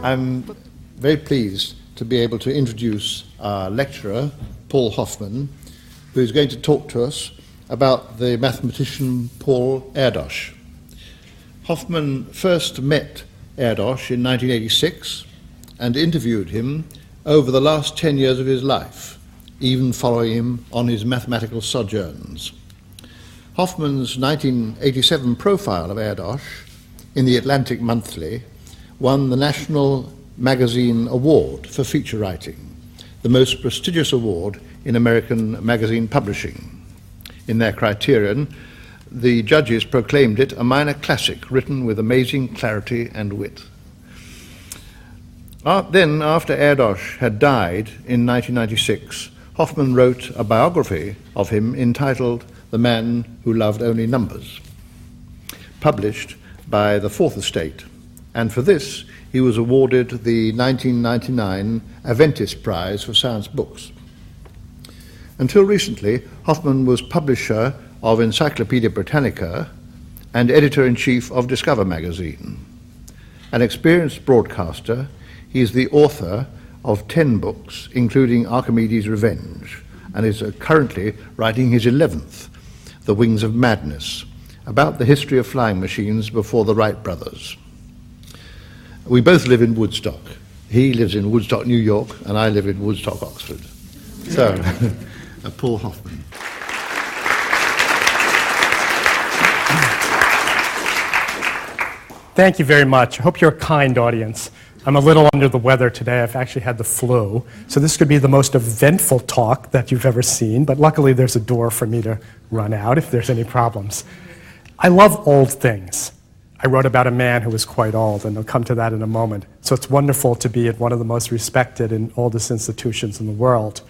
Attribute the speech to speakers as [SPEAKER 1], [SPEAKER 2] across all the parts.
[SPEAKER 1] I'm very pleased to be able to introduce our lecturer, Paul Hoffman, who is going to talk to us about the mathematician Paul Erdős. Hoffman first met Erdős in 1986 and interviewed him over the last 10 years of his life, even following him on his mathematical sojourns. Hoffman's 1987 profile of Erdős in the Atlantic Monthly won the National Magazine Award for feature writing, the most prestigious award in American magazine publishing. In their criterion, the judges proclaimed it a minor classic written with amazing clarity and wit. Uh, then, after Erdős had died in 1996, Hoffman wrote a biography of him entitled The Man Who Loved Only Numbers, published by the Fourth Estate, and for this he was awarded the 1999 Aventis Prize for Science Books. Until recently, Hoffman was publisher of Encyclopedia Britannica and editor in chief of Discover magazine. An experienced broadcaster, he is the author of 10 books, including Archimedes' Revenge, and is uh, currently writing his 11th, The Wings of Madness, about the history of flying machines before the Wright brothers. We both live in Woodstock. He lives in Woodstock, New York, and I live in Woodstock, Oxford. So, Paul Hoffman.
[SPEAKER 2] Thank you very much. I hope you're a kind audience. I'm a little under the weather today. I've actually had the flu. So this could be the most eventful talk that you've ever seen, but luckily there's a door for me to run out if there's any problems. I love old things. I wrote about a man who was quite old, and I'll come to that in a moment. So it's wonderful to be at one of the most respected and oldest institutions in the world.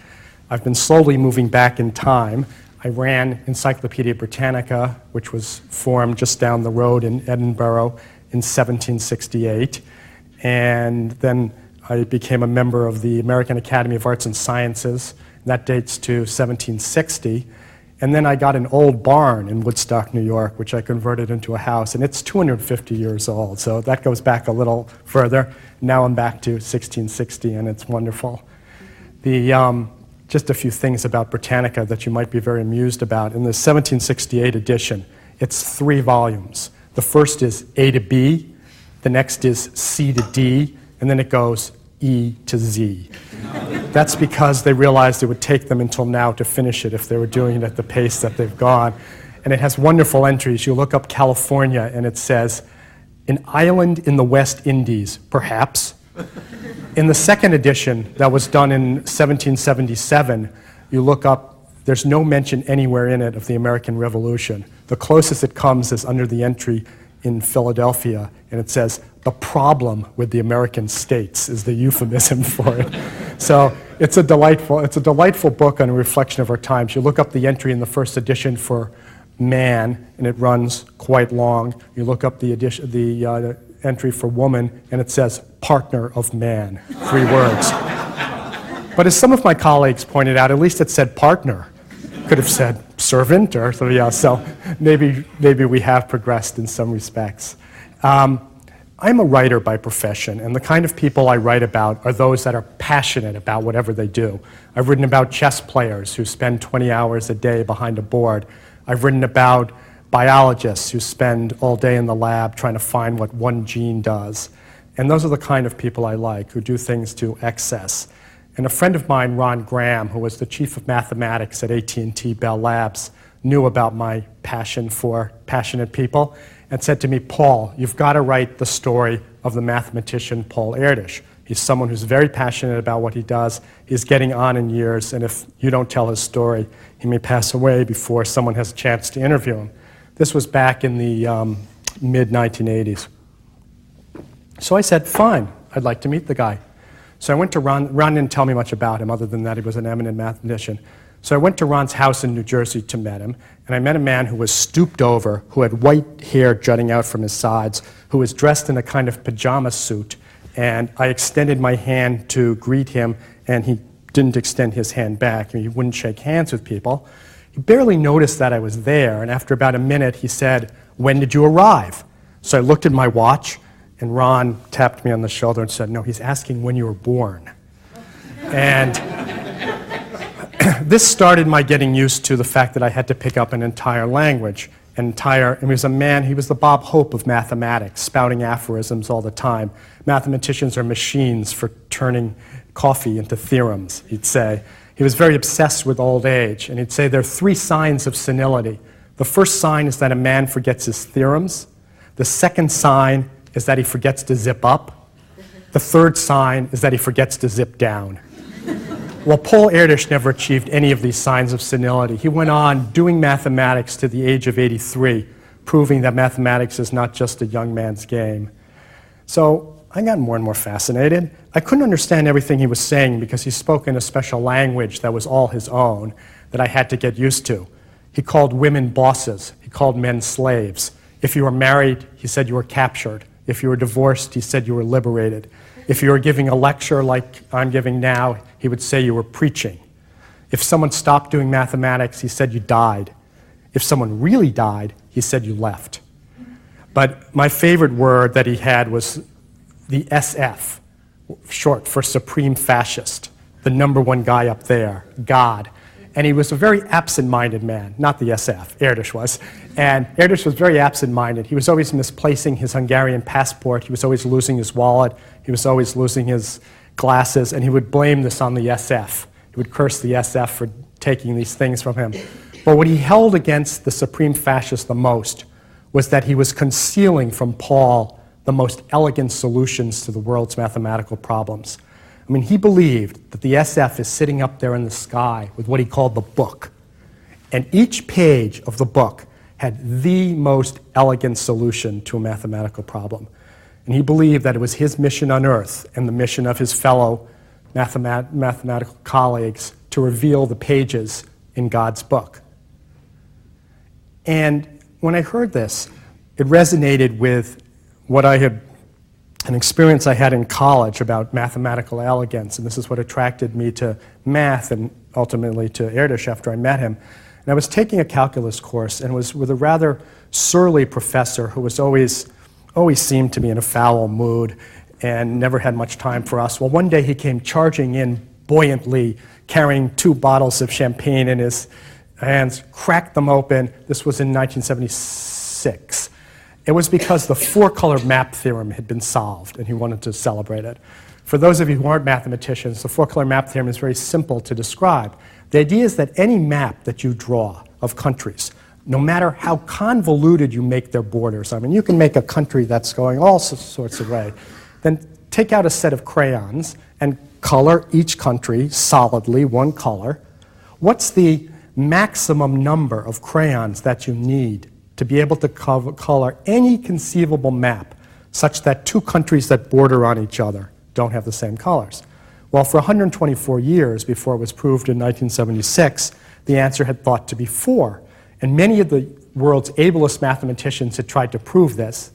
[SPEAKER 2] I've been slowly moving back in time. I ran Encyclopedia Britannica, which was formed just down the road in Edinburgh in 1768. And then I became a member of the American Academy of Arts and Sciences. That dates to 1760. And then I got an old barn in Woodstock, New York, which I converted into a house, and it's 250 years old. So that goes back a little further. Now I'm back to 1660, and it's wonderful. The, um, just a few things about Britannica that you might be very amused about. In the 1768 edition, it's three volumes. The first is A to B, the next is C to D, and then it goes E to Z. That's because they realized it would take them until now to finish it if they were doing it at the pace that they've gone. And it has wonderful entries. You look up California and it says, an island in the West Indies, perhaps. In the second edition, that was done in 1777, you look up, there's no mention anywhere in it of the American Revolution. The closest it comes is under the entry in Philadelphia, and it says, the problem with the American states is the euphemism for it. so it's a delightful, it's a delightful book on a reflection of our times. You look up the entry in the first edition for man, and it runs quite long. You look up the, edition, the uh, entry for woman, and it says partner of man, three words. But as some of my colleagues pointed out, at least it said partner could have said servant or something else. So maybe, maybe we have progressed in some respects. Um, I'm a writer by profession, and the kind of people I write about are those that are passionate about whatever they do. I've written about chess players who spend 20 hours a day behind a board. I've written about biologists who spend all day in the lab trying to find what one gene does. And those are the kind of people I like, who do things to excess. And a friend of mine, Ron Graham, who was the chief of mathematics at AT&T Bell Labs, knew about my passion for passionate people and said to me, Paul, you've got to write the story of the mathematician Paul Erdős. He's someone who's very passionate about what he does. He's getting on in years, and if you don't tell his story, he may pass away before someone has a chance to interview him. This was back in the um, mid 1980s. So I said, fine, I'd like to meet the guy. So I went to Ron. Ron didn't tell me much about him other than that he was an eminent mathematician. So I went to Ron's house in New Jersey to meet him, and I met a man who was stooped over, who had white hair jutting out from his sides, who was dressed in a kind of pajama suit. And I extended my hand to greet him, and he didn't extend his hand back. He wouldn't shake hands with people. He barely noticed that I was there, and after about a minute, he said, When did you arrive? So I looked at my watch, And Ron tapped me on the shoulder and said, No, he's asking when you were born. and this started my getting used to the fact that I had to pick up an entire language. An entire, and he was a man, he was the Bob Hope of mathematics, spouting aphorisms all the time. Mathematicians are machines for turning coffee into theorems, he'd say. He was very obsessed with old age, and he'd say there are three signs of senility. The first sign is that a man forgets his theorems. The second sign is that he forgets to zip up. The third sign is that he forgets to zip down. Well, Paul Erdős never achieved any of these signs of senility. He went on doing mathematics to the age of 83, proving that mathematics is not just a young man's game. So I got more and more fascinated. I couldn't understand everything he was saying because he spoke in a special language that was all his own that I had to get used to. He called women bosses, he called men slaves. If you were married, he said you were captured. If you were divorced, he said you were liberated. If you were giving a lecture like I'm giving now, he would say you were preaching. If someone stopped doing mathematics, he said you died. If someone really died, he said you left. But my favorite word that he had was the SF, short for Supreme Fascist, the number one guy up there, God. And he was a very absent minded man, not the SF, Erdős was. And Erdős was very absent minded. He was always misplacing his Hungarian passport, he was always losing his wallet, he was always losing his glasses, and he would blame this on the SF. He would curse the SF for taking these things from him. But what he held against the supreme fascist the most was that he was concealing from Paul the most elegant solutions to the world's mathematical problems. I mean, he believed that the SF is sitting up there in the sky with what he called the book. And each page of the book had the most elegant solution to a mathematical problem. And he believed that it was his mission on earth and the mission of his fellow mathemat- mathematical colleagues to reveal the pages in God's book. And when I heard this, it resonated with what I had, an experience I had in college about mathematical elegance. And this is what attracted me to math and ultimately to Erdős after I met him. And I was taking a calculus course and was with a rather surly professor who was always always seemed to be in a foul mood and never had much time for us. Well, one day he came charging in buoyantly, carrying two bottles of champagne in his hands, cracked them open. This was in 1976. It was because the four color map theorem had been solved and he wanted to celebrate it. For those of you who aren't mathematicians, the four color map theorem is very simple to describe. The idea is that any map that you draw of countries no matter how convoluted you make their borders, I mean, you can make a country that's going all sorts of way, then take out a set of crayons and color each country solidly, one color. What's the maximum number of crayons that you need to be able to cover, color any conceivable map such that two countries that border on each other don't have the same colors? Well, for 124 years before it was proved in 1976, the answer had thought to be four. And many of the world's ablest mathematicians had tried to prove this,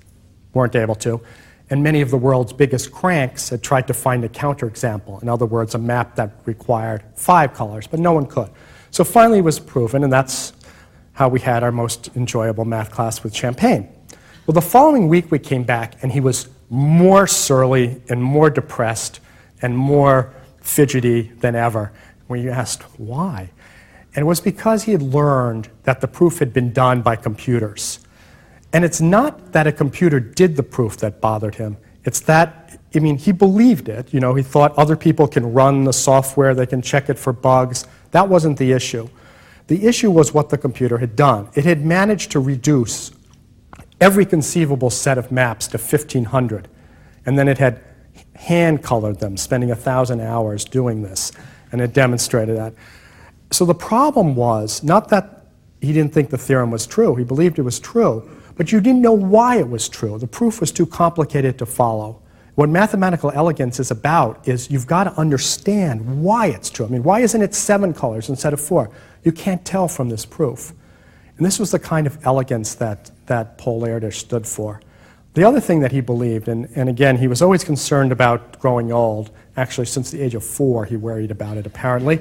[SPEAKER 2] weren't able to. And many of the world's biggest cranks had tried to find a counterexample. In other words, a map that required five colors, but no one could. So finally it was proven, and that's how we had our most enjoyable math class with champagne. Well, the following week we came back, and he was more surly and more depressed and more fidgety than ever. We asked, why? And it was because he had learned that the proof had been done by computers. And it's not that a computer did the proof that bothered him. It's that, I mean, he believed it. You know, he thought other people can run the software, they can check it for bugs. That wasn't the issue. The issue was what the computer had done. It had managed to reduce every conceivable set of maps to 1,500. And then it had hand colored them, spending 1,000 hours doing this. And it demonstrated that. So the problem was not that he didn't think the theorem was true, he believed it was true, but you didn't know why it was true. The proof was too complicated to follow. What mathematical elegance is about is you've got to understand why it's true. I mean, why isn't it seven colors instead of four? You can't tell from this proof. And this was the kind of elegance that, that Paul Erdős stood for. The other thing that he believed, and, and again, he was always concerned about growing old. Actually, since the age of four, he worried about it, apparently.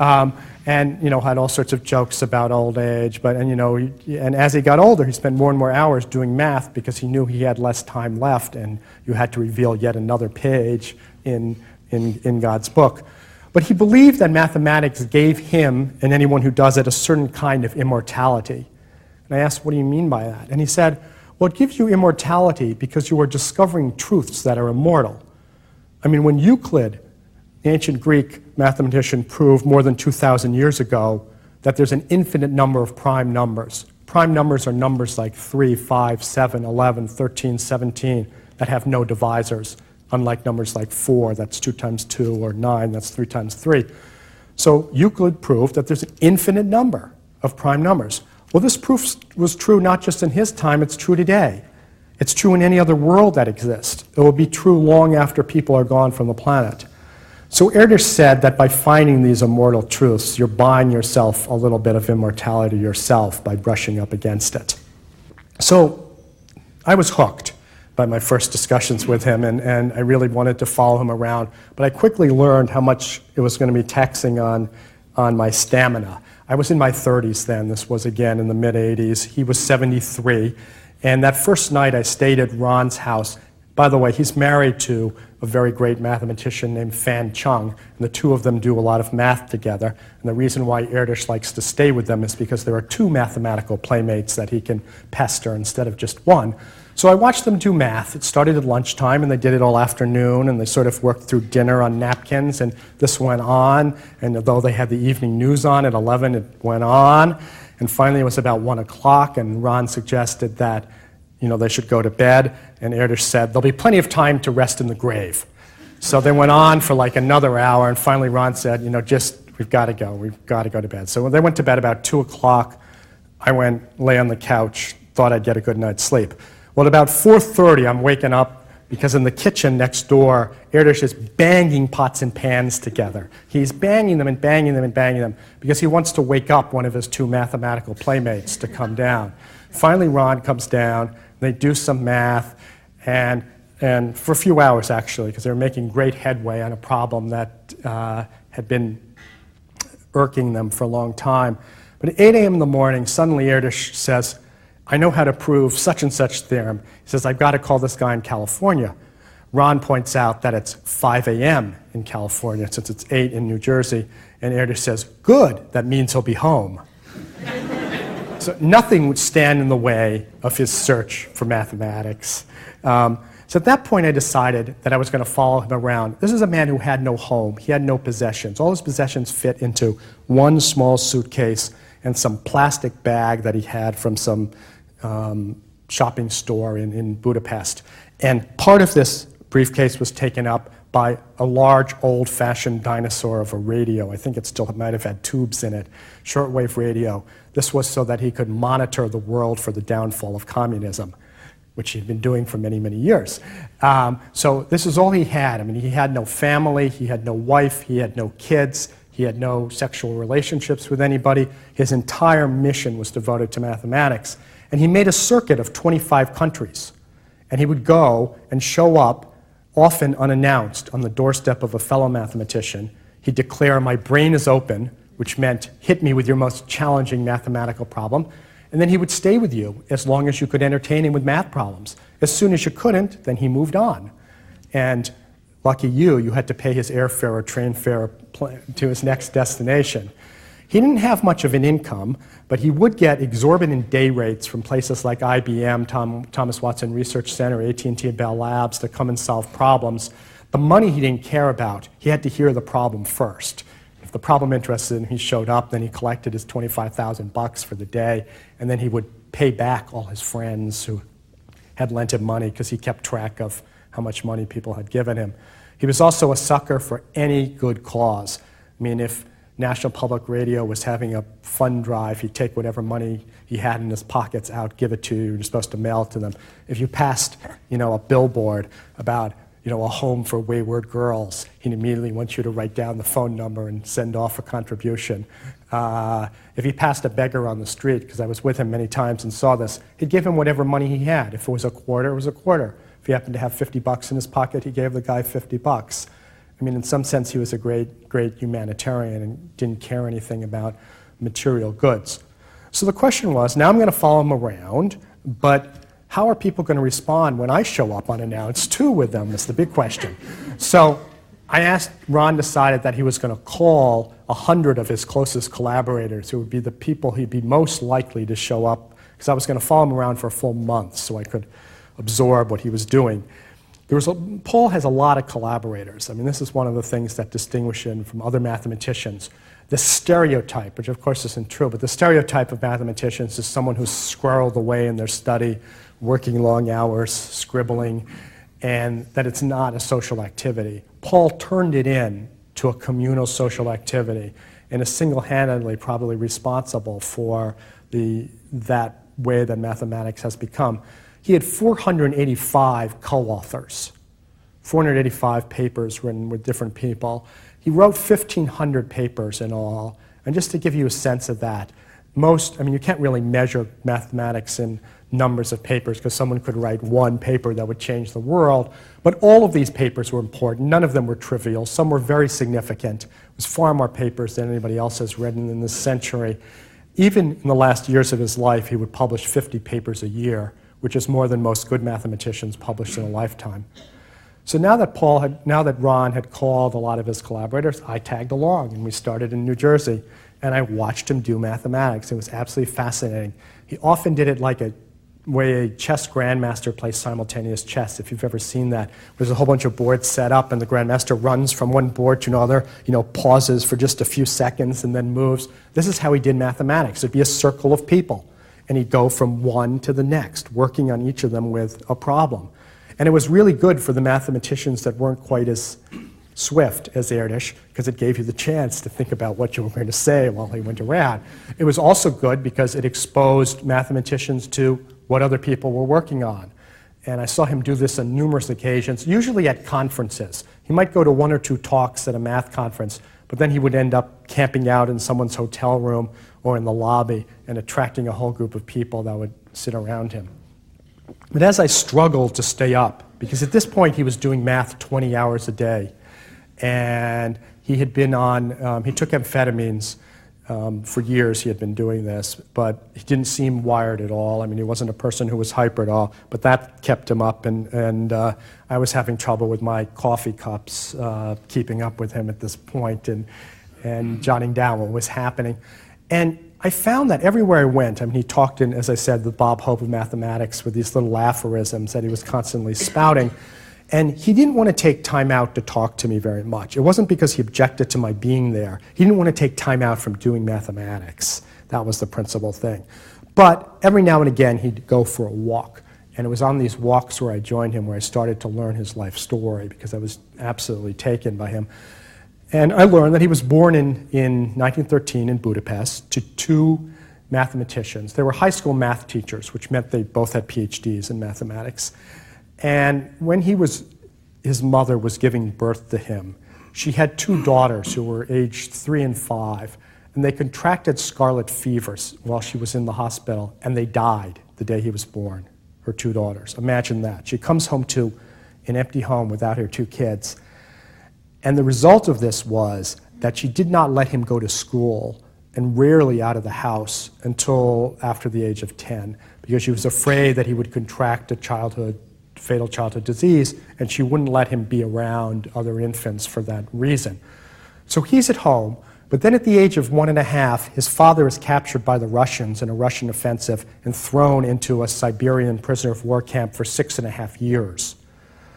[SPEAKER 2] Um, and you know had all sorts of jokes about old age. But and you know, and as he got older, he spent more and more hours doing math because he knew he had less time left, and you had to reveal yet another page in in, in God's book. But he believed that mathematics gave him and anyone who does it a certain kind of immortality. And I asked, What do you mean by that? And he said, Well, it gives you immortality because you are discovering truths that are immortal. I mean, when Euclid, ancient Greek mathematician, proved more than 2,000 years ago that there's an infinite number of prime numbers. Prime numbers are numbers like 3, 5, 7, 11, 13, 17 that have no divisors, unlike numbers like 4, that's 2 times 2, or 9, that's 3 times 3. So Euclid proved that there's an infinite number of prime numbers. Well, this proof was true not just in his time, it's true today. It's true in any other world that exists. It will be true long after people are gone from the planet. So Erdős said that by finding these immortal truths, you're buying yourself a little bit of immortality yourself by brushing up against it. So I was hooked by my first discussions with him, and, and I really wanted to follow him around. But I quickly learned how much it was going to be taxing on, on my stamina. I was in my 30s then. This was again in the mid 80s. He was 73. And that first night I stayed at Ron's house. By the way, he's married to a very great mathematician named Fan Chung, and the two of them do a lot of math together. And the reason why Erdős likes to stay with them is because there are two mathematical playmates that he can pester instead of just one. So I watched them do math. It started at lunchtime, and they did it all afternoon, and they sort of worked through dinner on napkins, and this went on. And although they had the evening news on at 11, it went on. And finally, it was about 1 o'clock, and Ron suggested that you know, they should go to bed. And Erdős said, there'll be plenty of time to rest in the grave. So they went on for like another hour, and finally Ron said, you know, just, we've got to go. We've got to go to bed. So they went to bed about 2 o'clock, I went, lay on the couch, thought I'd get a good night's sleep. Well, at about 4.30, I'm waking up because in the kitchen next door, Erdős is banging pots and pans together. He's banging them and banging them and banging them because he wants to wake up one of his two mathematical playmates to come down. Finally, Ron comes down. They do some math, and, and for a few hours actually, because they were making great headway on a problem that uh, had been irking them for a long time. But at 8 a.m. in the morning, suddenly Erdős says, I know how to prove such and such theorem. He says, I've got to call this guy in California. Ron points out that it's 5 a.m. in California since it's 8 in New Jersey. And Erdős says, Good, that means he'll be home. So nothing would stand in the way of his search for mathematics. Um, so at that point, I decided that I was going to follow him around. This is a man who had no home, he had no possessions. All his possessions fit into one small suitcase and some plastic bag that he had from some um, shopping store in, in Budapest. And part of this briefcase was taken up by a large old fashioned dinosaur of a radio. I think it still might have had tubes in it, shortwave radio. This was so that he could monitor the world for the downfall of communism, which he'd been doing for many, many years. Um, so this is all he had. I mean, he had no family, he had no wife, he had no kids, he had no sexual relationships with anybody. His entire mission was devoted to mathematics. And he made a circuit of 25 countries. And he would go and show up, often unannounced, on the doorstep of a fellow mathematician. He'd declare, My brain is open, which meant hit me with your most challenging mathematical problem. And then he would stay with you as long as you could entertain him with math problems. As soon as you couldn't, then he moved on. And lucky you, you had to pay his airfare or train fare to his next destination. He didn't have much of an income, but he would get exorbitant day rates from places like IBM, Tom, Thomas Watson Research Center, AT&T, Bell Labs to come and solve problems. The money he didn't care about. He had to hear the problem first. If the problem interested him, he showed up, then he collected his 25,000 bucks for the day, and then he would pay back all his friends who had lent him money because he kept track of how much money people had given him. He was also a sucker for any good cause. I mean, if National Public Radio was having a fund drive. He'd take whatever money he had in his pockets out, give it to you. You're supposed to mail it to them. If you passed, you know, a billboard about, you know, a home for wayward girls, he'd immediately want you to write down the phone number and send off a contribution. Uh, if he passed a beggar on the street, because I was with him many times and saw this, he'd give him whatever money he had. If it was a quarter, it was a quarter. If he happened to have 50 bucks in his pocket, he gave the guy 50 bucks. I mean, in some sense, he was a great, great humanitarian and didn't care anything about material goods. So the question was now I'm going to follow him around, but how are people going to respond when I show up unannounced too with them? That's the big question. So I asked, Ron decided that he was going to call 100 of his closest collaborators, who would be the people he'd be most likely to show up, because I was going to follow him around for a full month so I could absorb what he was doing. There was a, Paul has a lot of collaborators. I mean, this is one of the things that distinguish him from other mathematicians. The stereotype, which of course isn't true, but the stereotype of mathematicians is someone who's squirreled away in their study, working long hours, scribbling, and that it's not a social activity. Paul turned it in to a communal social activity and is single-handedly probably responsible for the, that way that mathematics has become. He had 485 co-authors, 485 papers written with different people. He wrote 1,500 papers in all. And just to give you a sense of that, most, I mean, you can't really measure mathematics in numbers of papers because someone could write one paper that would change the world. But all of these papers were important. None of them were trivial. Some were very significant. It was far more papers than anybody else has written in this century. Even in the last years of his life, he would publish 50 papers a year, which is more than most good mathematicians publish in a lifetime. So now that Paul had, now that Ron had called a lot of his collaborators, I tagged along and we started in New Jersey and I watched him do mathematics. It was absolutely fascinating. He often did it like a way a chess grandmaster plays simultaneous chess, if you've ever seen that. There's a whole bunch of boards set up, and the grandmaster runs from one board to another, you know, pauses for just a few seconds and then moves. This is how he did mathematics. It'd be a circle of people, and he'd go from one to the next, working on each of them with a problem. And it was really good for the mathematicians that weren't quite as swift as Erdős because it gave you the chance to think about what you were going to say while he went around. It was also good because it exposed mathematicians to what other people were working on. And I saw him do this on numerous occasions, usually at conferences. He might go to one or two talks at a math conference, but then he would end up camping out in someone's hotel room or in the lobby and attracting a whole group of people that would sit around him. But as I struggled to stay up, because at this point he was doing math 20 hours a day, and he had been on, um, he took amphetamines um, for years he had been doing this, but he didn't seem wired at all. I mean, he wasn't a person who was hyper at all, but that kept him up, and, and uh, I was having trouble with my coffee cups, uh, keeping up with him at this point and, and jotting down what was happening. And I found that everywhere I went, I mean, he talked in, as I said, the Bob Hope of mathematics with these little aphorisms that he was constantly spouting. And he didn't want to take time out to talk to me very much. It wasn't because he objected to my being there. He didn't want to take time out from doing mathematics. That was the principal thing. But every now and again, he'd go for a walk. And it was on these walks where I joined him where I started to learn his life story because I was absolutely taken by him. And I learned that he was born in, in 1913 in Budapest to two mathematicians. They were high school math teachers, which meant they both had PhDs in mathematics. And when he was, his mother was giving birth to him, she had two daughters who were aged three and five, and they contracted scarlet fevers while she was in the hospital, and they died the day he was born, her two daughters. Imagine that. She comes home to an empty home without her two kids. And the result of this was that she did not let him go to school and rarely out of the house until after the age of 10 because she was afraid that he would contract a childhood fatal childhood disease, and she wouldn't let him be around other infants for that reason. So he's at home, but then at the age of one and a half, his father is captured by the Russians in a Russian offensive and thrown into a Siberian prisoner of war camp for six and a half years.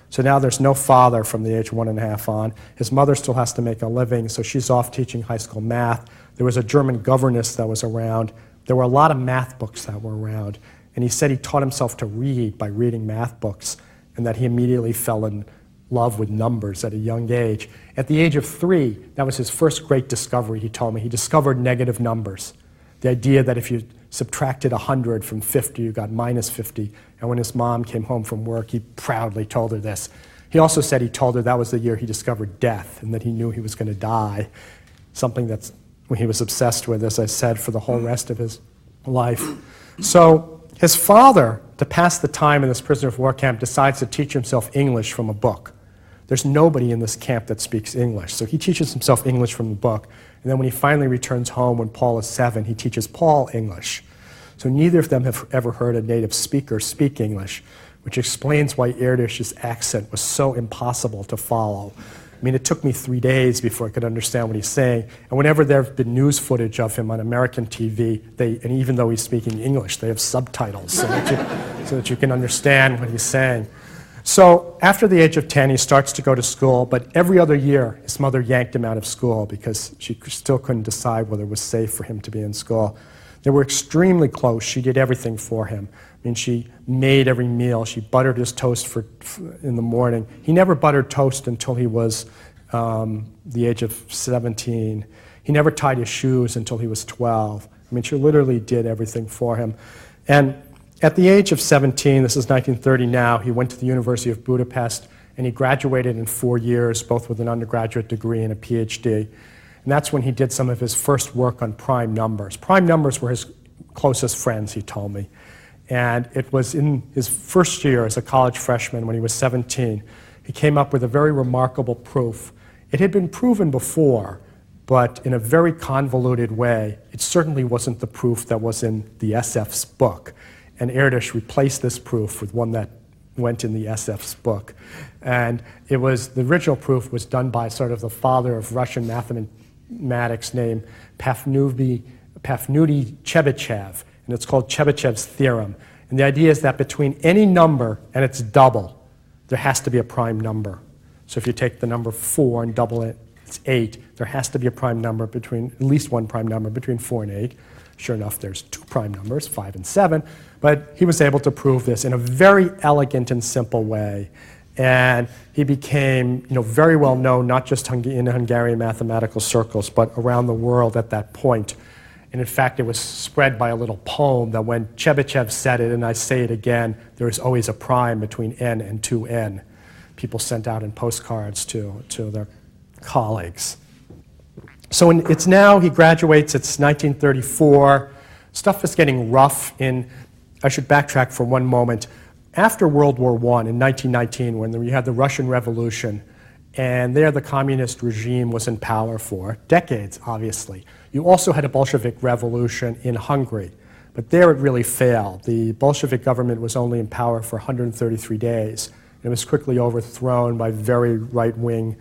[SPEAKER 2] So now there's no father from the age one and a half on. His mother still has to make a living, so she's off teaching high school math. There was a German governess that was around. There were a lot of math books that were around. And he said he taught himself to read by reading math books and that he immediately fell in love with numbers at a young age. At the age of three, that was his first great discovery, he told me. He discovered negative numbers. The idea that if you subtracted 100 from 50, you got minus 50. And when his mom came home from work, he proudly told her this. He also said he told her that was the year he discovered death and that he knew he was going to die, something that's he was obsessed with, as I said, for the whole rest of his life. So his father, to pass the time in this prisoner of war camp, decides to teach himself English from a book. There's nobody in this camp that speaks English. So he teaches himself English from the book. And then when he finally returns home when Paul is seven, he teaches Paul English. So neither of them have ever heard a native speaker speak English, which explains why Erdős's accent was so impossible to follow. I mean, it took me three days before I could understand what he's saying. And whenever there have been news footage of him on American TV, they, and even though he's speaking English, they have subtitles so that, you, so that you can understand what he's saying. So after the age of 10, he starts to go to school, but every other year, his mother yanked him out of school because she still couldn't decide whether it was safe for him to be in school. They were extremely close. She did everything for him. I mean, she made every meal. She buttered his toast for, in the morning. He never buttered toast until he was um, the age of 17. He never tied his shoes until he was 12. I mean, she literally did everything for him. And at the age of 17, this is 1930 now, he went to the University of Budapest and he graduated in four years, both with an undergraduate degree and a PhD. And that's when he did some of his first work on prime numbers. Prime numbers were his closest friends, he told me. And it was in his first year as a college freshman, when he was 17, he came up with a very remarkable proof. It had been proven before, but in a very convoluted way. It certainly wasn't the proof that was in the SF's book. And Erdős replaced this proof with one that went in the SF's book. And it was the original proof was done by sort of the father of Russian mathematics named Pafnuty Chebyshev and it's called Chebyshev's theorem. And the idea is that between any number and its double, there has to be a prime number. So if you take the number 4 and double it, it's 8. There has to be a prime number between, at least one prime number between 4 and 8. Sure enough, there's two prime numbers, 5 and 7. But he was able to prove this in a very elegant and simple way. And he became you know, very well known, not just in Hungarian mathematical circles, but around the world at that point. And in fact, it was spread by a little poem that when Chebyshev said it, and I say it again, there is always a prime between n and 2n. People sent out in postcards to, to their colleagues. So in, it's now, he graduates, it's 1934. Stuff is getting rough in, I should backtrack for one moment. After World War I, in 1919, when we had the Russian Revolution, and there the communist regime was in power for decades, obviously. You also had a Bolshevik revolution in Hungary, but there it really failed. The Bolshevik government was only in power for 133 days. It was quickly overthrown by very right wing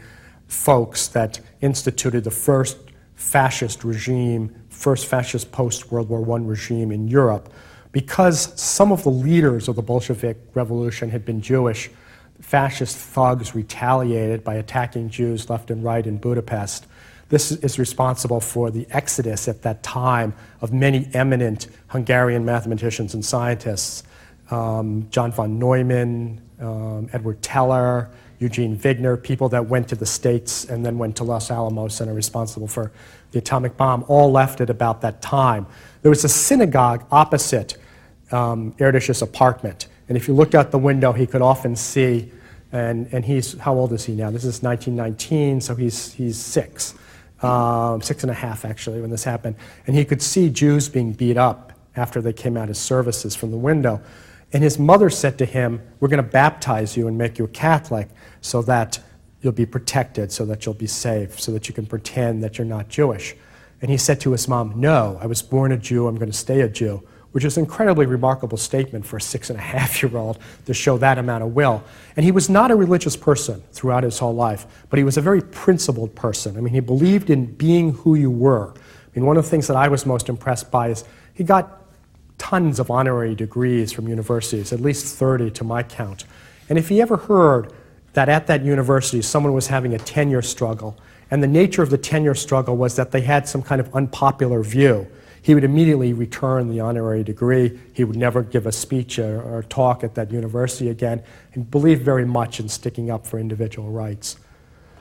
[SPEAKER 2] folks that instituted the first fascist regime, first fascist post World War I regime in Europe. Because some of the leaders of the Bolshevik revolution had been Jewish, fascist thugs retaliated by attacking Jews left and right in Budapest. This is responsible for the exodus at that time of many eminent Hungarian mathematicians and scientists um, John von Neumann, um, Edward Teller, Eugene Wigner, people that went to the States and then went to Los Alamos and are responsible for the atomic bomb, all left at about that time. There was a synagogue opposite um, Erdős's apartment. And if you looked out the window, he could often see, and, and he's, how old is he now? This is 1919, so he's, he's six, um, six and a half actually, when this happened. And he could see Jews being beat up after they came out of services from the window. And his mother said to him, We're going to baptize you and make you a Catholic so that you'll be protected, so that you'll be safe, so that you can pretend that you're not Jewish. And he said to his mom, No, I was born a Jew, I'm going to stay a Jew which is an incredibly remarkable statement for a six and a half year old to show that amount of will. And he was not a religious person throughout his whole life, but he was a very principled person. I mean, he believed in being who you were. I mean, one of the things that I was most impressed by is he got tons of honorary degrees from universities, at least 30 to my count. And if he ever heard that at that university someone was having a tenure struggle, and the nature of the tenure struggle was that they had some kind of unpopular view, he would immediately return the honorary degree. He would never give a speech or, or talk at that university again. and believed very much in sticking up for individual rights.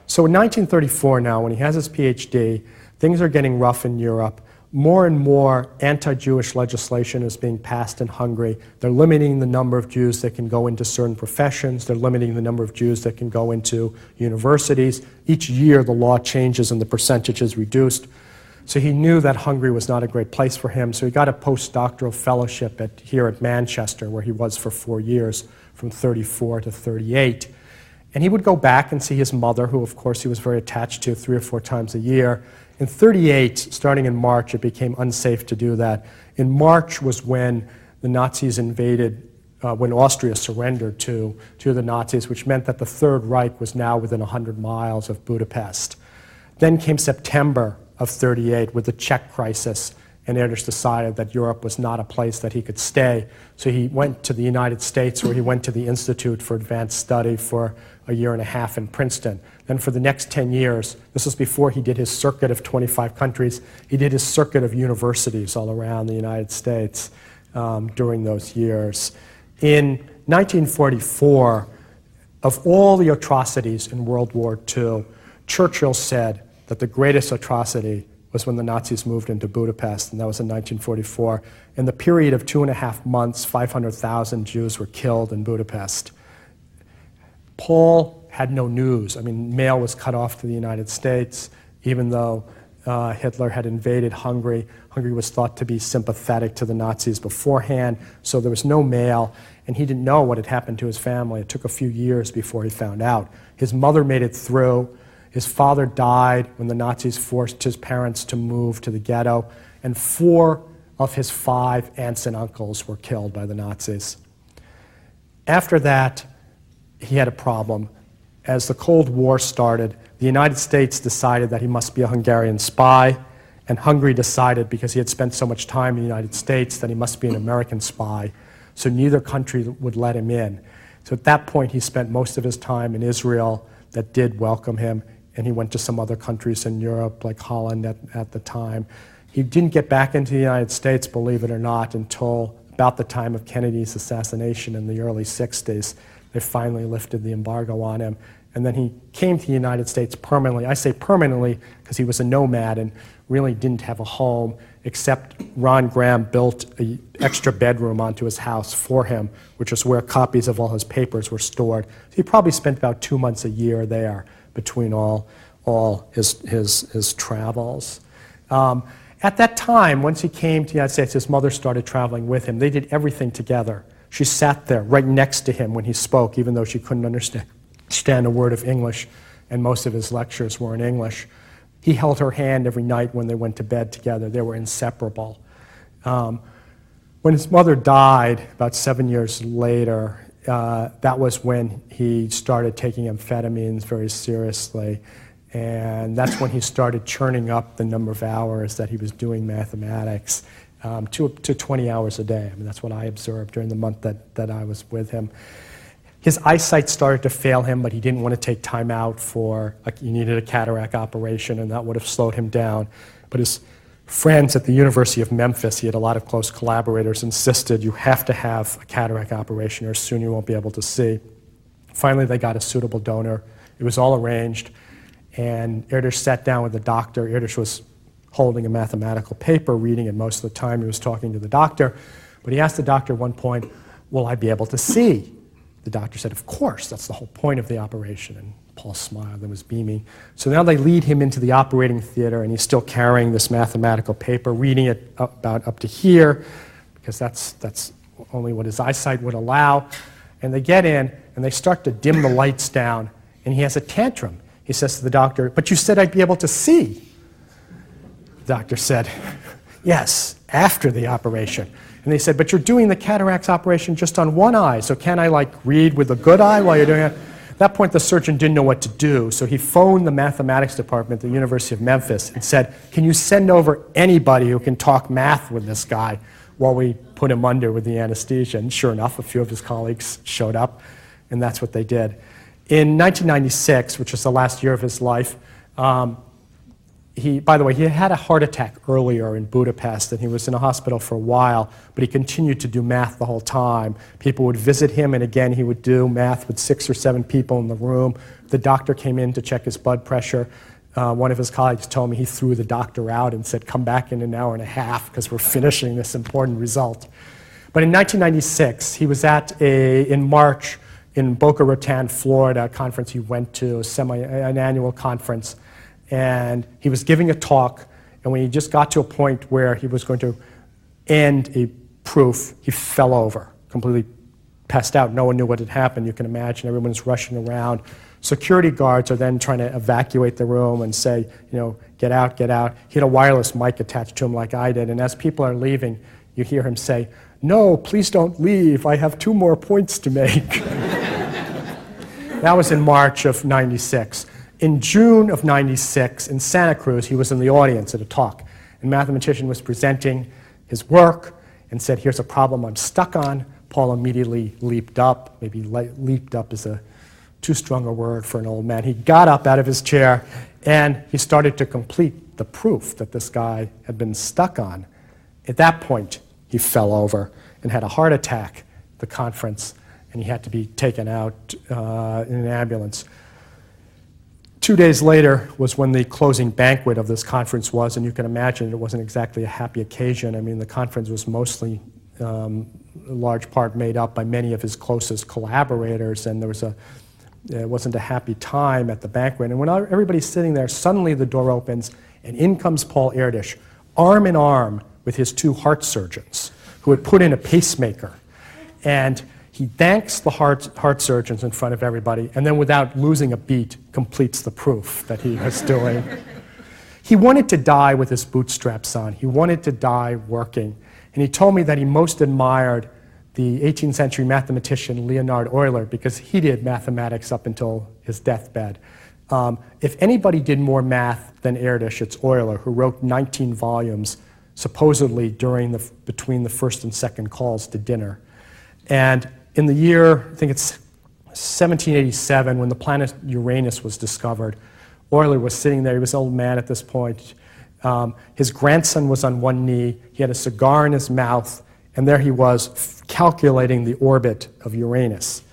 [SPEAKER 2] So in 1934 now, when he has his PhD, things are getting rough in Europe. More and more anti-Jewish legislation is being passed in Hungary. They're limiting the number of Jews that can go into certain professions. They're limiting the number of Jews that can go into universities. Each year, the law changes and the percentage is reduced. So he knew that Hungary was not a great place for him. So he got a postdoctoral fellowship at, here at Manchester, where he was for four years, from 34 to 38. And he would go back and see his mother, who, of course, he was very attached to three or four times a year. In 38, starting in March, it became unsafe to do that. In March was when the Nazis invaded, uh, when Austria surrendered to, to the Nazis, which meant that the Third Reich was now within 100 miles of Budapest. Then came September of 38 with the Czech crisis, and Erdős decided that Europe was not a place that he could stay. So he went to the United States, where he went to the Institute for Advanced Study for a year and a half in Princeton. Then for the next 10 years, this was before he did his circuit of 25 countries, he did his circuit of universities all around the United States um, during those years. In 1944, of all the atrocities in World War II, Churchill said that the greatest atrocity was when the Nazis moved into Budapest, and that was in 1944. In the period of two and a half months, 500,000 Jews were killed in Budapest. Paul had no news. I mean, mail was cut off to the United States, even though uh, Hitler had invaded Hungary. Hungary was thought to be sympathetic to the Nazis beforehand, so there was no mail, and he didn't know what had happened to his family. It took a few years before he found out. His mother made it through. His father died when the Nazis forced his parents to move to the ghetto, and four of his five aunts and uncles were killed by the Nazis. After that, he had a problem. As the Cold War started, the United States decided that he must be a Hungarian spy, and Hungary decided, because he had spent so much time in the United States, that he must be an American spy. So neither country would let him in. So at that point, he spent most of his time in Israel that did welcome him and he went to some other countries in Europe, like Holland at, at the time. He didn't get back into the United States, believe it or not, until about the time of Kennedy's assassination in the early 60s. They finally lifted the embargo on him. And then he came to the United States permanently. I say permanently because he was a nomad and really didn't have a home, except Ron Graham built an extra bedroom onto his house for him, which is where copies of all his papers were stored. So he probably spent about two months a year there between all, all his, his, his travels. Um, at that time, once he came to the United States, his mother started traveling with him. They did everything together. She sat there right next to him when he spoke, even though she couldn't understand, a word of English, and most of his lectures were in English. He held her hand every night when they went to bed together. They were inseparable. Um, when his mother died about seven years later, uh, that was when he started taking amphetamines very seriously. And that's when he started churning up the number of hours that he was doing mathematics um, to, to 20 hours a day. I mean, that's what I observed during the month that, that I was with him. His eyesight started to fail him, but he didn't want to take time out for, like, he needed a cataract operation, and that would have slowed him down. But his friends at the University of Memphis, he had a lot of close collaborators, insisted you have to have a cataract operation or soon you won't be able to see. Finally, they got a suitable donor. It was all arranged, and Erdős sat down with the doctor. Erdős was holding a mathematical paper, reading it most of the time. He was talking to the doctor, but he asked the doctor at one point, Will I be able to see? The doctor said, Of course, that's the whole point of the operation. And Paul smiled and was beaming. So now they lead him into the operating theater, and he's still carrying this mathematical paper, reading it about up to here, because that's, that's only what his eyesight would allow. And they get in, and they start to dim the lights down, and he has a tantrum. He says to the doctor, But you said I'd be able to see. The doctor said, Yes, after the operation. And they said, But you're doing the cataracts operation just on one eye, so can I like read with the good eye while you're doing it? At that point, the surgeon didn't know what to do, so he phoned the mathematics department at the University of Memphis and said, Can you send over anybody who can talk math with this guy while we put him under with the anesthesia? And sure enough, a few of his colleagues showed up, and that's what they did. In 1996, which was the last year of his life, um, he, by the way, he had a heart attack earlier in Budapest, and he was in a hospital for a while, but he continued to do math the whole time. People would visit him, and again, he would do math with six or seven people in the room. The doctor came in to check his blood pressure. Uh, one of his colleagues told me he threw the doctor out and said, Come back in an hour and a half because we're finishing this important result. But in 1996, he was at a, in March in Boca Raton, Florida, a conference he went to, a semi, an annual conference and he was giving a talk, and when he just got to a point where he was going to end a proof, he fell over, completely passed out. No one knew what had happened. You can imagine everyone's rushing around. Security guards are then trying to evacuate the room and say, you know, get out, get out. He had a wireless mic attached to him like I did. And as people are leaving, you hear him say, No, please don't leave. I have two more points to make. that was in March of 96. In June of 96, in Santa Cruz, he was in the audience at a talk. And mathematician was presenting his work and said, Here's a problem I'm stuck on. Paul immediately leaped up. Maybe le- leaped up is a too strong a word for an old man. He got up out of his chair and he started to complete the proof that this guy had been stuck on. At that point, he fell over and had a heart attack at the conference, and he had to be taken out uh, in an ambulance. Two days later was when the closing banquet of this conference was, and you can imagine it wasn't exactly a happy occasion. I mean, the conference was mostly, um, large part, made up by many of his closest collaborators, and there was a it wasn't a happy time at the banquet. And when everybody's sitting there, suddenly the door opens, and in comes Paul Erdős, arm in arm with his two heart surgeons, who had put in a pacemaker. And he thanks the heart, heart surgeons in front of everybody, and then without losing a beat, completes the proof that he was doing. he wanted to die with his bootstraps on. He wanted to die working. And he told me that he most admired the 18th century mathematician Leonhard Euler because he did mathematics up until his deathbed. Um, if anybody did more math than Erdős, it's Euler, who wrote 19 volumes supposedly during the, between the first and second calls to dinner. And in the year, I think it's 1787, when the planet Uranus was discovered, Euler was sitting there. He was an old man at this point. Um, his grandson was on one knee. He had a cigar in his mouth, and there he was f- calculating the orbit of Uranus.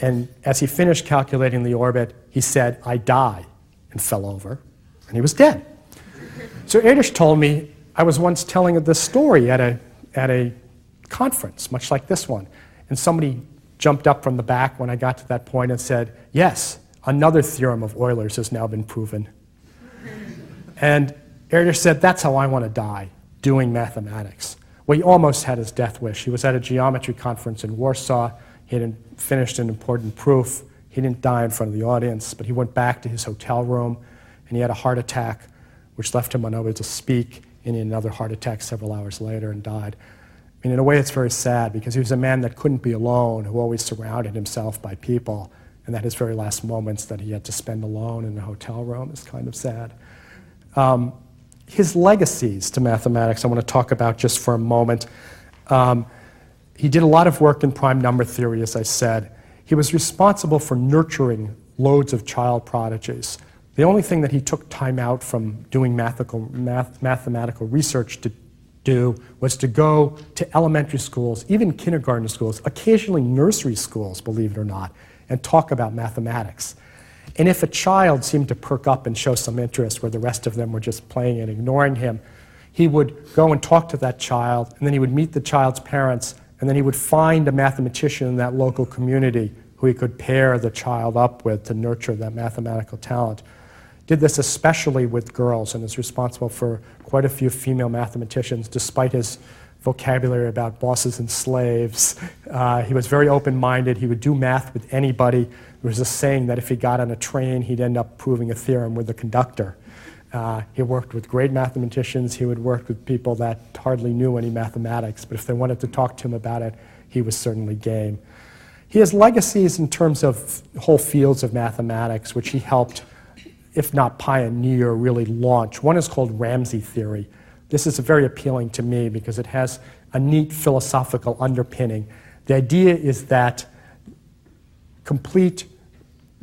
[SPEAKER 2] And as he finished calculating the orbit, he said, I die, and fell over, and he was dead. So Erdős told me I was once telling this story at a, at a conference, much like this one, and somebody jumped up from the back when I got to that point and said, Yes, another theorem of Euler's has now been proven. and Erdős said, That's how I want to die, doing mathematics. Well, he almost had his death wish. He was at a geometry conference in Warsaw. He had finished an important proof. He didn't die in front of the audience, but he went back to his hotel room and he had a heart attack, which left him unable to speak and he had another heart attack several hours later and died. Mean, in a way, it's very sad because he was a man that couldn't be alone, who always surrounded himself by people, and that his very last moments that he had to spend alone in a hotel room is kind of sad. Um, his legacies to mathematics, I want to talk about just for a moment. Um, he did a lot of work in prime number theory, as I said. He was responsible for nurturing loads of child prodigies. The only thing that he took time out from doing mathematical, math, mathematical research to do was to go to elementary schools, even kindergarten schools, occasionally nursery schools, believe it or not, and talk about mathematics. And if a child seemed to perk up and show some interest where the rest of them were just playing and ignoring him, he would go and talk to that child, and then he would meet the child's parents, and then he would find a mathematician in that local community who he could pair the child up with to nurture that mathematical talent did this especially with girls and is responsible for quite a few female mathematicians, despite his vocabulary about bosses and slaves. Uh, he was very open minded. He would do math with anybody. There was a saying that if he got on a train, he'd end up proving a theorem with the conductor. Uh, he worked with great mathematicians. He would work with people that hardly knew any mathematics, but if they wanted to talk to him about it, he was certainly game. He has legacies in terms of whole fields of mathematics, which he helped if not pioneer, really launch. One is called Ramsey theory. This is very appealing to me because it has a neat philosophical underpinning. The idea is that complete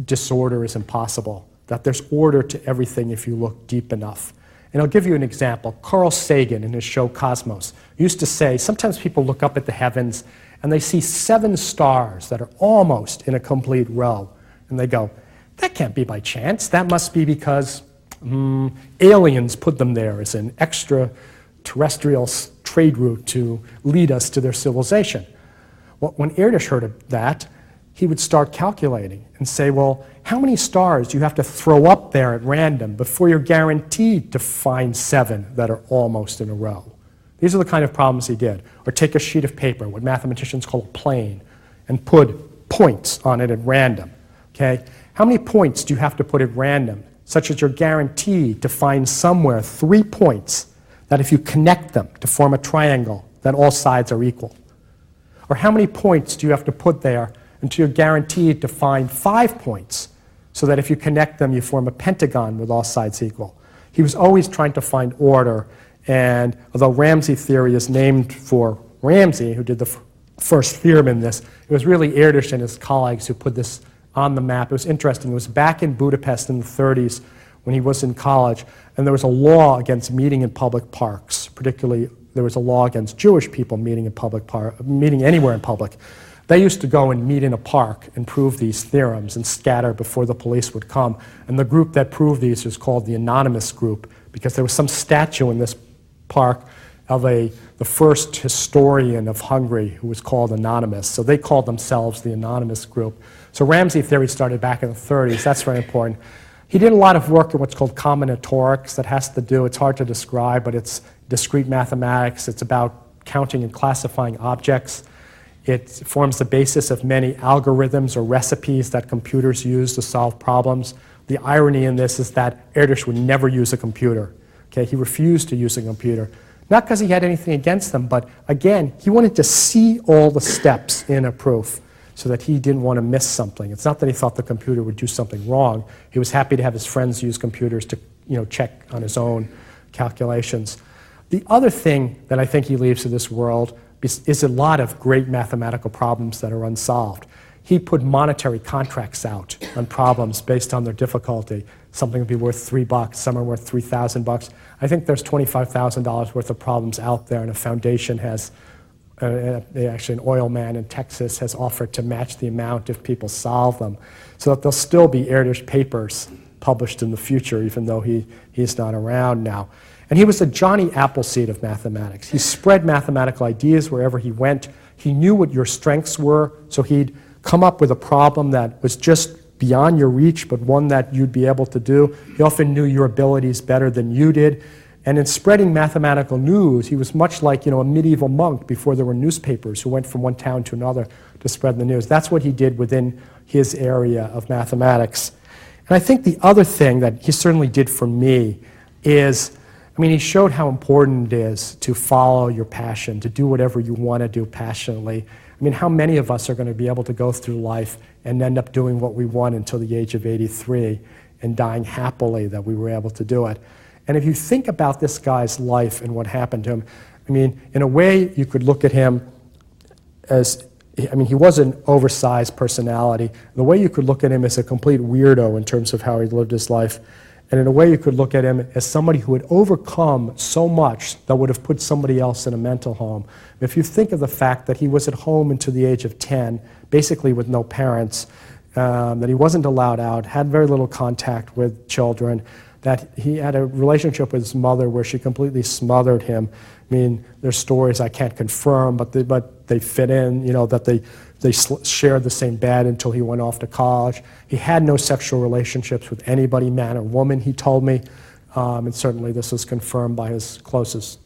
[SPEAKER 2] disorder is impossible, that there's order to everything if you look deep enough. And I'll give you an example. Carl Sagan, in his show Cosmos, used to say sometimes people look up at the heavens and they see seven stars that are almost in a complete row. And they go, that can't be by chance. That must be because mm, aliens put them there as an extraterrestrial trade route to lead us to their civilization. Well, when Erdős heard of that, he would start calculating and say, well, how many stars do you have to throw up there at random before you're guaranteed to find seven that are almost in a row? These are the kind of problems he did. Or take a sheet of paper, what mathematicians call a plane, and put points on it at random. Okay? How many points do you have to put at random, such that you're guaranteed to find somewhere three points that if you connect them to form a triangle, that all sides are equal? Or how many points do you have to put there until you're guaranteed to find five points so that if you connect them, you form a pentagon with all sides equal? He was always trying to find order, and although Ramsey theory is named for Ramsey, who did the f- first theorem in this, it was really Erdős and his colleagues who put this on the map. It was interesting. It was back in Budapest in the 30s when he was in college, and there was a law against meeting in public parks. Particularly, there was a law against Jewish people meeting in public par- meeting anywhere in public. They used to go and meet in a park and prove these theorems and scatter before the police would come. And the group that proved these was called the Anonymous Group because there was some statue in this park of a, the first historian of Hungary who was called Anonymous. So they called themselves the Anonymous Group. So Ramsey theory started back in the 30s. That's very important. He did a lot of work in what's called combinatorics that has to do, it's hard to describe, but it's discrete mathematics. It's about counting and classifying objects. It forms the basis of many algorithms or recipes that computers use to solve problems. The irony in this is that Erdős would never use a computer. Okay, he refused to use a computer. Not because he had anything against them, but again, he wanted to see all the steps in a proof so that he didn't want to miss something. It's not that he thought the computer would do something wrong. He was happy to have his friends use computers to you know, check on his own calculations. The other thing that I think he leaves to this world is, is a lot of great mathematical problems that are unsolved. He put monetary contracts out on problems based on their difficulty. Something would be worth three bucks, some are worth 3,000 bucks. I think there's $25,000 worth of problems out there, and a foundation has, uh, uh, actually, an oil man in Texas has offered to match the amount if people solve them, so that there'll still be Erdős papers published in the future, even though he, he's not around now. And he was the Johnny Appleseed of mathematics. He spread mathematical ideas wherever he went. He knew what your strengths were, so he'd come up with a problem that was just beyond your reach, but one that you'd be able to do. He often knew your abilities better than you did. And in spreading mathematical news, he was much like you know, a medieval monk before there were newspapers who went from one town to another to spread the news. That's what he did within his area of mathematics. And I think the other thing that he certainly did for me is I mean, he showed how important it is to follow your passion, to do whatever you want to do passionately. I mean, how many of us are going to be able to go through life and end up doing what we want until the age of 83 and dying happily that we were able to do it? And if you think about this guy's life and what happened to him, I mean, in a way, you could look at him as I mean, he was an oversized personality. The way you could look at him as a complete weirdo in terms of how he lived his life. And in a way, you could look at him as somebody who had overcome so much that would have put somebody else in a mental home. If you think of the fact that he was at home until the age of 10, basically with no parents, um, that he wasn't allowed out, had very little contact with children, that he had a relationship with his mother where she completely smothered him. I mean, there's stories I can't confirm, but they, but they fit in, you know, that they they shared the same bed until he went off to college. He had no sexual relationships with anybody, man or woman, he told me. Um, and certainly this was confirmed by his closest,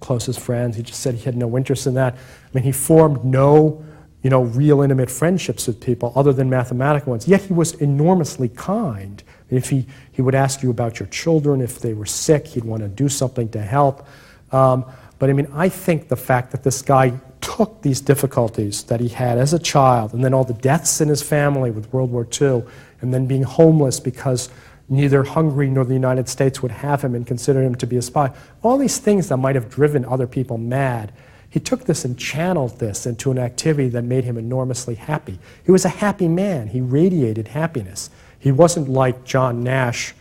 [SPEAKER 2] closest friends. He just said he had no interest in that. I mean, he formed no you know, real intimate friendships with people other than mathematical ones. Yet he was enormously kind. If he, he would ask you about your children, if they were sick, he'd want to do something to help. Um, but I mean, I think the fact that this guy took these difficulties that he had as a child, and then all the deaths in his family with World War II, and then being homeless because neither Hungary nor the United States would have him and consider him to be a spy, all these things that might have driven other people mad. He took this and channeled this into an activity that made him enormously happy. He was a happy man. He radiated happiness. He wasn't like John Nash,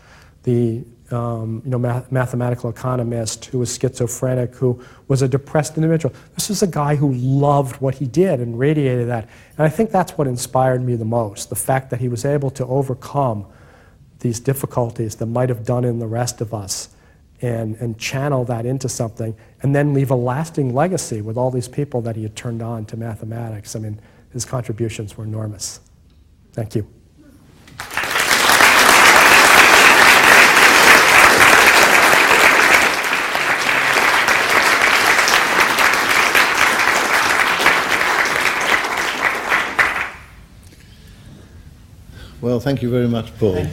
[SPEAKER 2] the um, you know, math- mathematical economist who was schizophrenic, who was a depressed individual. This was a guy who loved what he did and radiated that. And I think that's what inspired me the most the fact that he was able to overcome these difficulties that might have done in the rest of us and, and channel that into something and then leave a lasting legacy with all these people that he had turned on to mathematics. I mean, his contributions were enormous. Thank you.
[SPEAKER 1] Well, thank you very much, Paul.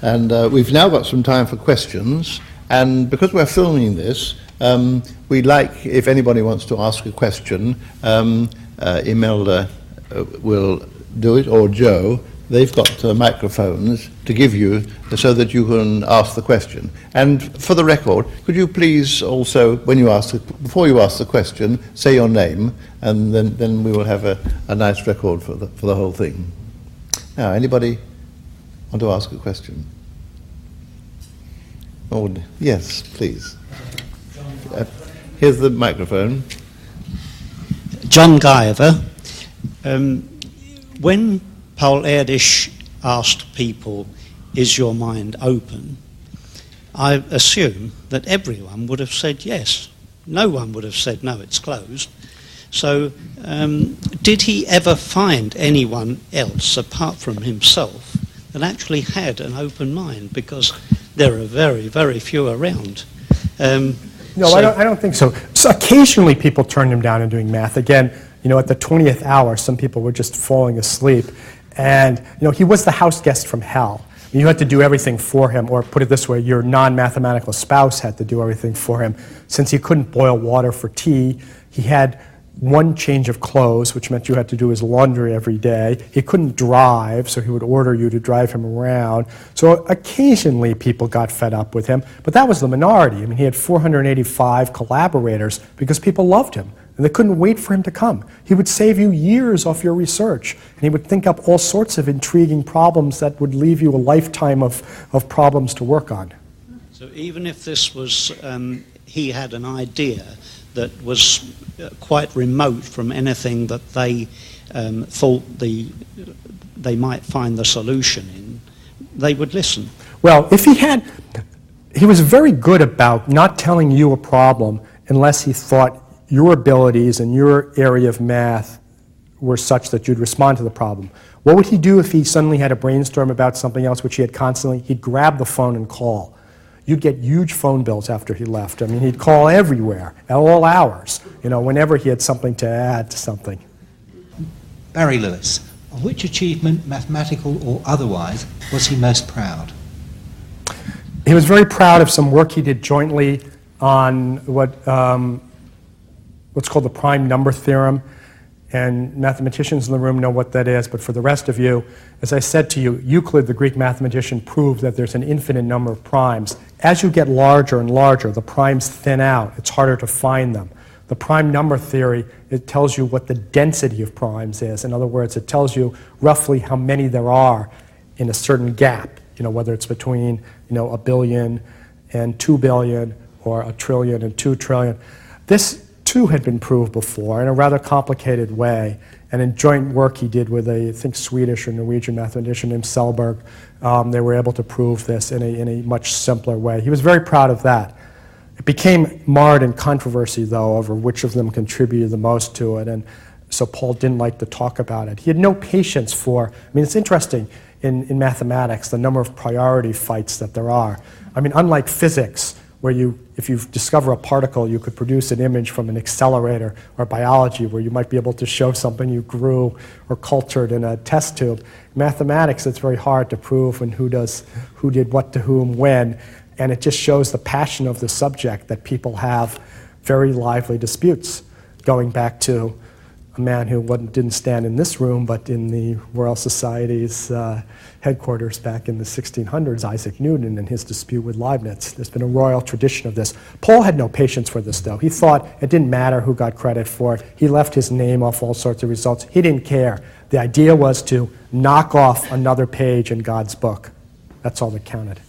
[SPEAKER 1] And uh, we've now got some time for questions. And because we're filming this, um, we'd like, if anybody wants to ask a question, um, uh, Imelda uh, will do it, or Joe. They've got uh, microphones to give you so that you can ask the question. And for the record, could you please also, when you ask, before you ask the question, say your name, and then, then we will have a, a nice record for the, for the whole thing. Now, anybody want to ask a question? Oh, yes, please. Uh, here's the microphone.
[SPEAKER 3] John Guyver. Um, when Paul Erdős asked people, Is your mind open? I assume that everyone would have said yes. No one would have said, No, it's closed. So, um, did he ever find anyone else apart from himself that actually had an open mind? Because there are very, very few around. Um,
[SPEAKER 2] no, so I, don't, I don't think so. so. Occasionally people turned him down in doing math. Again, you know, at the 20th hour, some people were just falling asleep. And, you know, he was the house guest from hell. You had to do everything for him, or put it this way, your non mathematical spouse had to do everything for him. Since he couldn't boil water for tea, he had one change of clothes, which meant you had to do his laundry every day. He couldn't drive, so he would order you to drive him around. So occasionally people got fed up with him, but that was the minority. I mean, he had 485 collaborators because people loved him and they couldn't wait for him to come. He would save you years off your research, and he would think up all sorts of intriguing problems that would leave you a lifetime of, of problems to work on.
[SPEAKER 3] So even if this was, um, he had an idea that was uh, quite remote from anything that they um, thought the, they might find the solution in, they would listen.
[SPEAKER 2] Well, if he had, he was very good about not telling you a problem unless he thought your abilities and your area of math were such that you'd respond to the problem. What would he do if he suddenly had a brainstorm about something else which he had constantly? He'd grab the phone and call you'd get huge phone bills after he left. I mean, he'd call everywhere at all hours, you know, whenever he had something to add to something.
[SPEAKER 4] Barry Lewis, of which achievement, mathematical or otherwise, was he most proud?
[SPEAKER 2] He was very proud of some work he did jointly on what, um, what's called the prime number theorem and mathematicians in the room know what that is, but for the rest of you, as I said to you, Euclid, the Greek mathematician, proved that there's an infinite number of primes. As you get larger and larger, the primes thin out. It's harder to find them. The prime number theory, it tells you what the density of primes is. In other words, it tells you roughly how many there are in a certain gap, you know, whether it's between, you know, a billion and two billion or a trillion and two trillion. This two had been proved before in a rather complicated way. And in joint work he did with a, I think, Swedish or Norwegian mathematician named Selberg, um, they were able to prove this in a, in a much simpler way. He was very proud of that. It became marred in controversy, though, over which of them contributed the most to it. And so Paul didn't like to talk about it. He had no patience for, I mean, it's interesting in, in mathematics, the number of priority fights that there are. I mean, unlike physics, where you, if you discover a particle, you could produce an image from an accelerator, or biology, where you might be able to show something you grew or cultured in a test tube. Mathematics, it's very hard to prove when who does, who did what to whom when, and it just shows the passion of the subject that people have very lively disputes, going back to a man who didn't stand in this room, but in the Royal Society's uh, headquarters back in the 1600s, Isaac Newton and his dispute with Leibniz. There's been a royal tradition of this. Paul had no patience for this, though. He thought it didn't matter who got credit for it. He left his name off all sorts of results. He didn't care. The idea was to knock off another page in God's book. That's all that counted.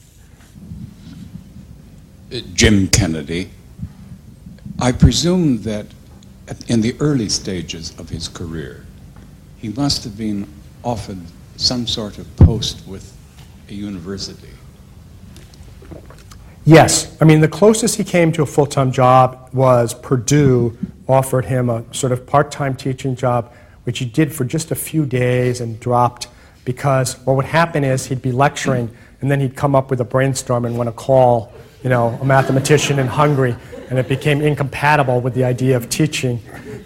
[SPEAKER 5] Jim Kennedy, I presume that in the early stages of his career, he must have been offered some sort of post with a university.
[SPEAKER 2] Yes. I mean, the closest he came to a full time job was Purdue offered him a sort of part time teaching job, which he did for just a few days and dropped because what would happen is he'd be lecturing and then he'd come up with a brainstorm and want to call, you know, a mathematician in Hungary and it became incompatible with the idea of teaching.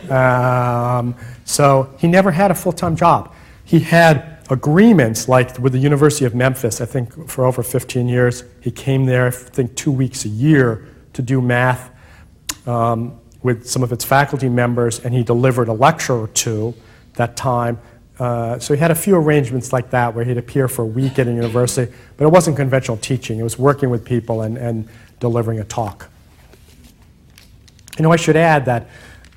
[SPEAKER 2] Um, so he never had a full time job. He had agreements, like with the University of Memphis, I think for over 15 years, he came there, I think, two weeks a year to do math um, with some of its faculty members, and he delivered a lecture or two that time. Uh, so he had a few arrangements like that where he'd appear for a week at a university, but it wasn't conventional teaching. It was working with people and, and delivering a talk. You know, I should add that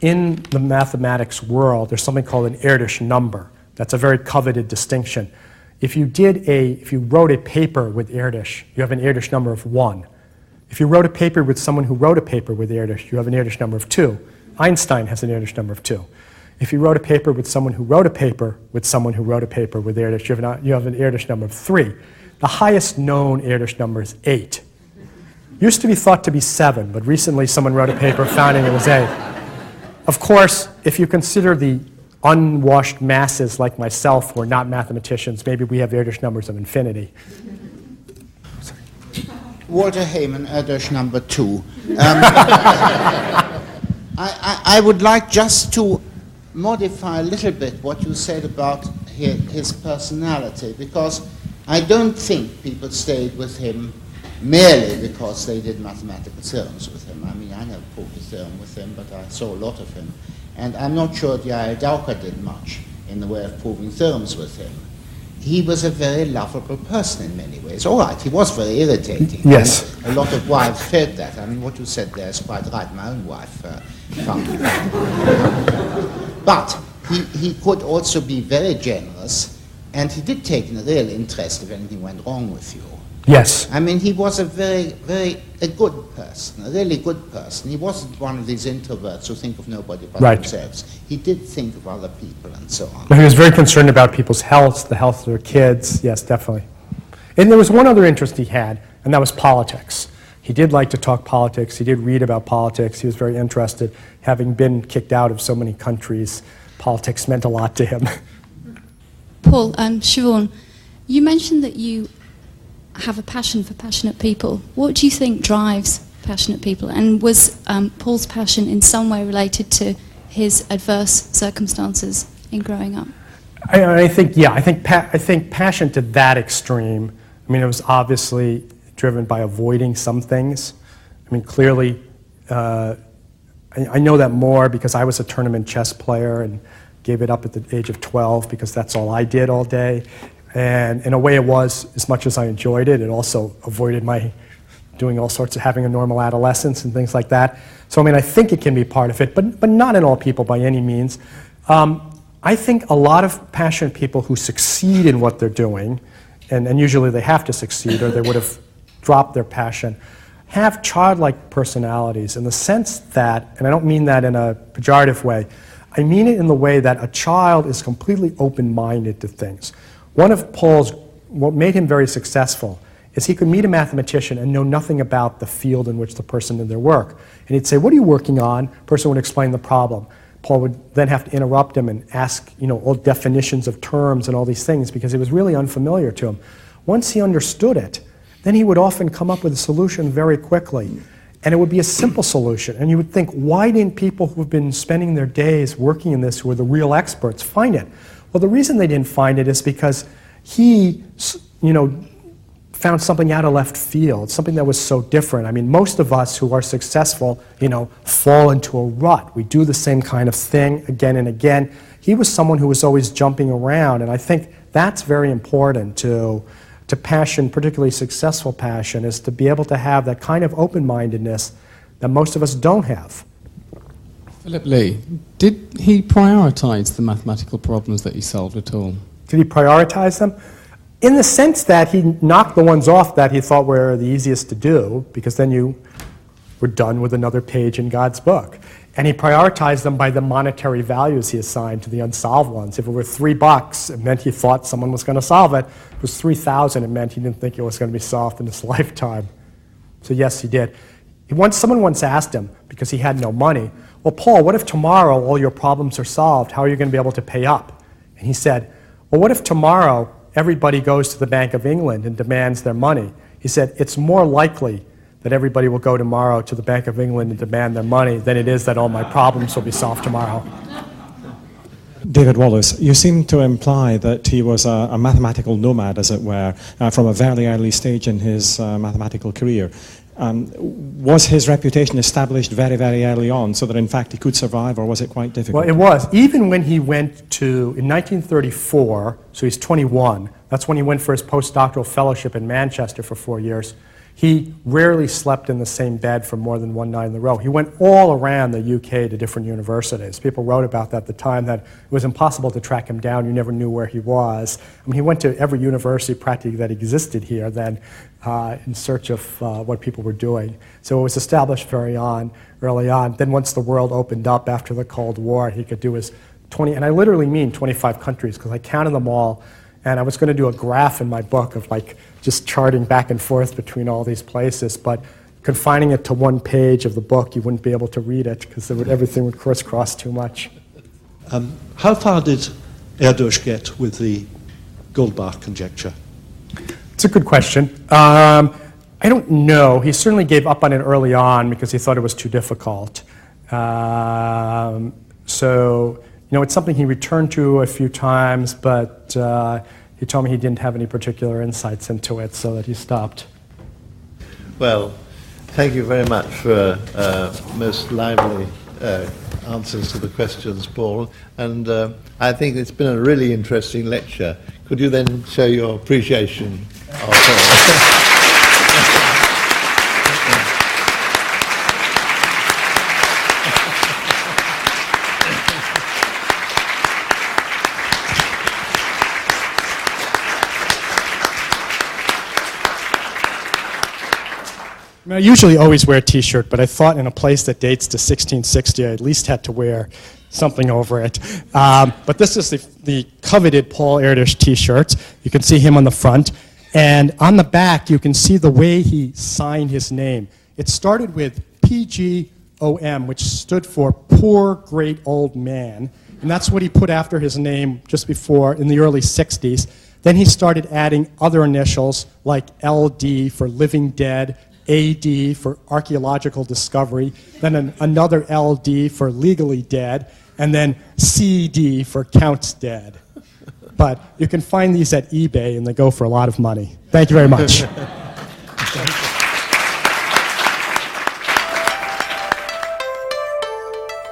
[SPEAKER 2] in the mathematics world, there's something called an Erdős number. That's a very coveted distinction. If you did a, if you wrote a paper with Erdős, you have an Erdős number of one. If you wrote a paper with someone who wrote a paper with Erdős, you have an Erdős number of two. Einstein has an Erdős number of two. If you wrote a paper with someone who wrote a paper with someone who wrote a paper with Erdős, you you have an Erdős number of three. The highest known Erdős number is eight. Used to be thought to be seven, but recently someone wrote a paper finding it was eight. Of course, if you consider the unwashed masses like myself who are not mathematicians, maybe we have Erdős numbers of infinity.
[SPEAKER 6] Walter Hayman, Erdős number two. Um, I, I, I, would like just to modify a little bit what you said about his, his, personality, because I don't think people stayed with him merely because they did mathematical theorems with him. I mean, I never proved a theorem with him, but I saw a lot of him. And I'm not sure D.I. Dowker did much in the way of proving theorems with him he was a very lovable person in many ways. All right, he was very irritating.
[SPEAKER 2] Yes.
[SPEAKER 6] a lot of wives felt that. I mean, what you said there is quite right. My own wife uh, found. but he, he could also be very generous, and he did take a real interest if anything went wrong with you.
[SPEAKER 2] Yes.
[SPEAKER 6] I mean, he was a very, very a good person, a really good person. He wasn't one of these introverts who think of nobody but
[SPEAKER 2] right.
[SPEAKER 6] themselves. He did think of other people and so on.
[SPEAKER 2] He was very concerned about people's health, the health of their kids. Yes, definitely. And there was one other interest he had, and that was politics. He did like to talk politics. He did read about politics. He was very interested. Having been kicked out of so many countries, politics meant a lot to him.
[SPEAKER 7] Paul, um, Siobhan, you mentioned that you have a passion for passionate people. What do you think drives passionate people? And was um, Paul's passion in some way related to his adverse circumstances in growing up?
[SPEAKER 2] I, I think, yeah, I think, pa- I think passion to that extreme, I mean, it was obviously driven by avoiding some things. I mean, clearly, uh, I, I know that more because I was a tournament chess player and gave it up at the age of 12 because that's all I did all day. And in a way, it was, as much as I enjoyed it, it also avoided my doing all sorts of having a normal adolescence and things like that. So, I mean, I think it can be part of it, but, but not in all people by any means. Um, I think a lot of passionate people who succeed in what they're doing, and, and usually they have to succeed or they would have dropped their passion, have childlike personalities in the sense that, and I don't mean that in a pejorative way, I mean it in the way that a child is completely open minded to things. One of Paul's, what made him very successful is he could meet a mathematician and know nothing about the field in which the person did their work. And he'd say, What are you working on? Person would explain the problem. Paul would then have to interrupt him and ask, you know, all definitions of terms and all these things because it was really unfamiliar to him. Once he understood it, then he would often come up with a solution very quickly. And it would be a simple solution. And you would think, why didn't people who've been spending their days working in this, who are the real experts, find it? Well, the reason they didn't find it is because he, you know, found something out of left field, something that was so different. I mean, most of us who are successful, you know, fall into a rut. We do the same kind of thing again and again. He was someone who was always jumping around, and I think that's very important to, to passion, particularly successful passion, is to be able to have that kind of open mindedness that most of us don't have.
[SPEAKER 8] Philip Lee, did he prioritize the mathematical problems that he solved at all?
[SPEAKER 2] Did he prioritize them? In the sense that he knocked the ones off that he thought were the easiest to do, because then you were done with another page in God's book. And he prioritized them by the monetary values he assigned to the unsolved ones. If it were three bucks, it meant he thought someone was going to solve it. If it was 3,000, it meant he didn't think it was going to be solved in his lifetime. So, yes, he did. Once, someone once asked him, because he had no money, well, Paul, what if tomorrow all your problems are solved? How are you going to be able to pay up? And he said, Well, what if tomorrow everybody goes to the Bank of England and demands their money? He said, It's more likely that everybody will go tomorrow to the Bank of England and demand their money than it is that all my problems will be solved tomorrow.
[SPEAKER 9] David Wallace, you seem to imply that he was a, a mathematical nomad, as it were, uh, from a very early stage in his uh, mathematical career. Um, was his reputation established very, very early on so that in fact he could survive, or was it quite difficult?
[SPEAKER 2] Well, it was. Even when he went to, in 1934, so he's 21, that's when he went for his postdoctoral fellowship in Manchester for four years. He rarely slept in the same bed for more than one night in a row. He went all around the UK to different universities. People wrote about that at the time that it was impossible to track him down. You never knew where he was. I mean, he went to every university practically that existed here then uh, in search of uh, what people were doing. So it was established very on, early on. Then once the world opened up after the Cold War, he could do his 20, and I literally mean 25 countries because I counted them all and I was going to do a graph in my book of like just charting back and forth between all these places, but confining it to one page of the book, you wouldn't be able to read it because everything would crisscross too much.
[SPEAKER 10] Um, how far did Erdős get with the Goldbach conjecture?
[SPEAKER 2] It's a good question. Um, I don't know. He certainly gave up on it early on because he thought it was too difficult. Um, so you know, it's something he returned to a few times, but uh, he told me he didn't have any particular insights into it, so that he stopped.
[SPEAKER 1] Well, thank you very much for uh, most lively uh, answers to the questions, Paul. And uh, I think it's been a really interesting lecture. Could you then show your appreciation
[SPEAKER 2] I usually always wear a t-shirt, but I thought in a place that dates to 1660, I at least had to wear something over it. Um, but this is the, the coveted Paul Erdős t-shirt. You can see him on the front. And on the back, you can see the way he signed his name. It started with PGOM, which stood for Poor Great Old Man. And that's what he put after his name just before, in the early 60s. Then he started adding other initials like LD for Living Dead, AD for archaeological discovery, then an, another LD for legally dead, and then CD for counts dead. But you can find these at eBay and they go for a lot of money. Thank you very much.